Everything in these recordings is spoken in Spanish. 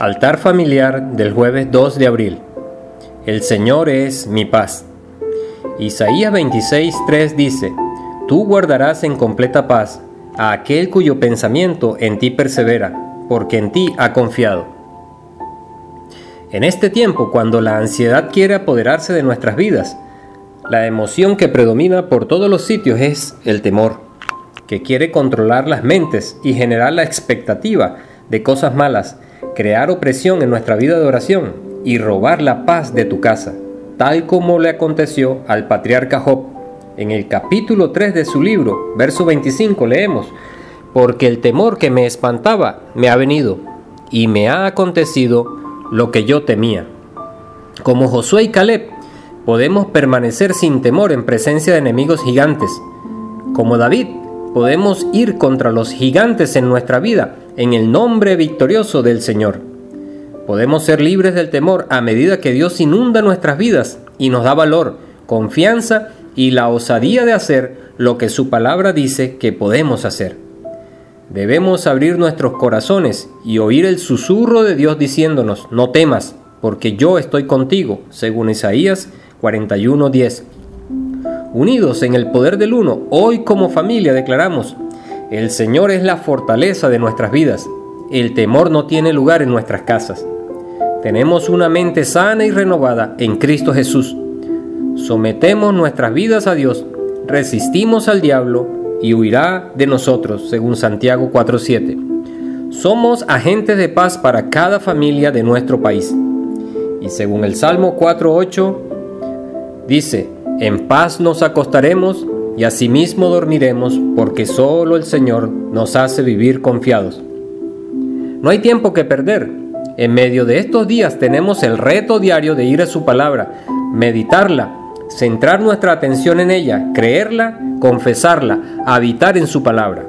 Altar familiar del jueves 2 de abril. El Señor es mi paz. Isaías 26:3 dice, Tú guardarás en completa paz a aquel cuyo pensamiento en ti persevera, porque en ti ha confiado. En este tiempo, cuando la ansiedad quiere apoderarse de nuestras vidas, la emoción que predomina por todos los sitios es el temor, que quiere controlar las mentes y generar la expectativa de cosas malas crear opresión en nuestra vida de oración y robar la paz de tu casa, tal como le aconteció al patriarca Job. En el capítulo 3 de su libro, verso 25, leemos, porque el temor que me espantaba me ha venido, y me ha acontecido lo que yo temía. Como Josué y Caleb, podemos permanecer sin temor en presencia de enemigos gigantes. Como David, podemos ir contra los gigantes en nuestra vida en el nombre victorioso del Señor. Podemos ser libres del temor a medida que Dios inunda nuestras vidas y nos da valor, confianza y la osadía de hacer lo que su palabra dice que podemos hacer. Debemos abrir nuestros corazones y oír el susurro de Dios diciéndonos, no temas, porque yo estoy contigo, según Isaías 41:10. Unidos en el poder del uno, hoy como familia declaramos, el Señor es la fortaleza de nuestras vidas. El temor no tiene lugar en nuestras casas. Tenemos una mente sana y renovada en Cristo Jesús. Sometemos nuestras vidas a Dios, resistimos al diablo y huirá de nosotros, según Santiago 4.7. Somos agentes de paz para cada familia de nuestro país. Y según el Salmo 4.8, dice, en paz nos acostaremos y asimismo dormiremos porque solo el Señor nos hace vivir confiados. No hay tiempo que perder. En medio de estos días tenemos el reto diario de ir a su palabra, meditarla, centrar nuestra atención en ella, creerla, confesarla, habitar en su palabra.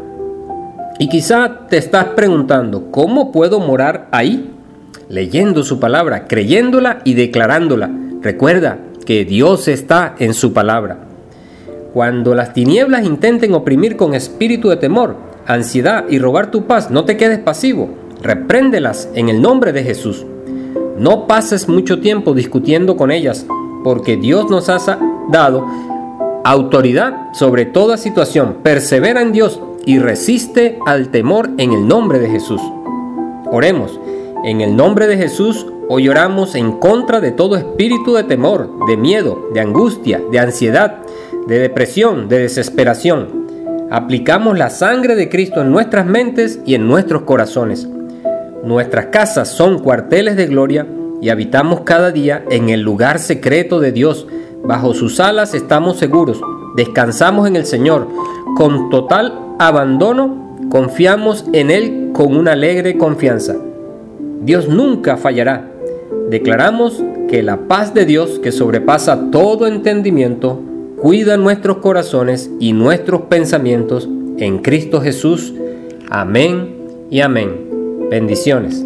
Y quizá te estás preguntando, ¿cómo puedo morar ahí? Leyendo su palabra, creyéndola y declarándola. Recuerda que Dios está en su palabra. Cuando las tinieblas intenten oprimir con espíritu de temor, ansiedad y robar tu paz, no te quedes pasivo. Repréndelas en el nombre de Jesús. No pases mucho tiempo discutiendo con ellas, porque Dios nos ha dado autoridad sobre toda situación. Persevera en Dios y resiste al temor en el nombre de Jesús. Oremos. En el nombre de Jesús, hoy oramos en contra de todo espíritu de temor, de miedo, de angustia, de ansiedad, de depresión, de desesperación. Aplicamos la sangre de Cristo en nuestras mentes y en nuestros corazones. Nuestras casas son cuarteles de gloria y habitamos cada día en el lugar secreto de Dios. Bajo sus alas estamos seguros, descansamos en el Señor. Con total abandono confiamos en Él con una alegre confianza. Dios nunca fallará. Declaramos que la paz de Dios que sobrepasa todo entendimiento cuida nuestros corazones y nuestros pensamientos en Cristo Jesús. Amén y amén. Bendiciones.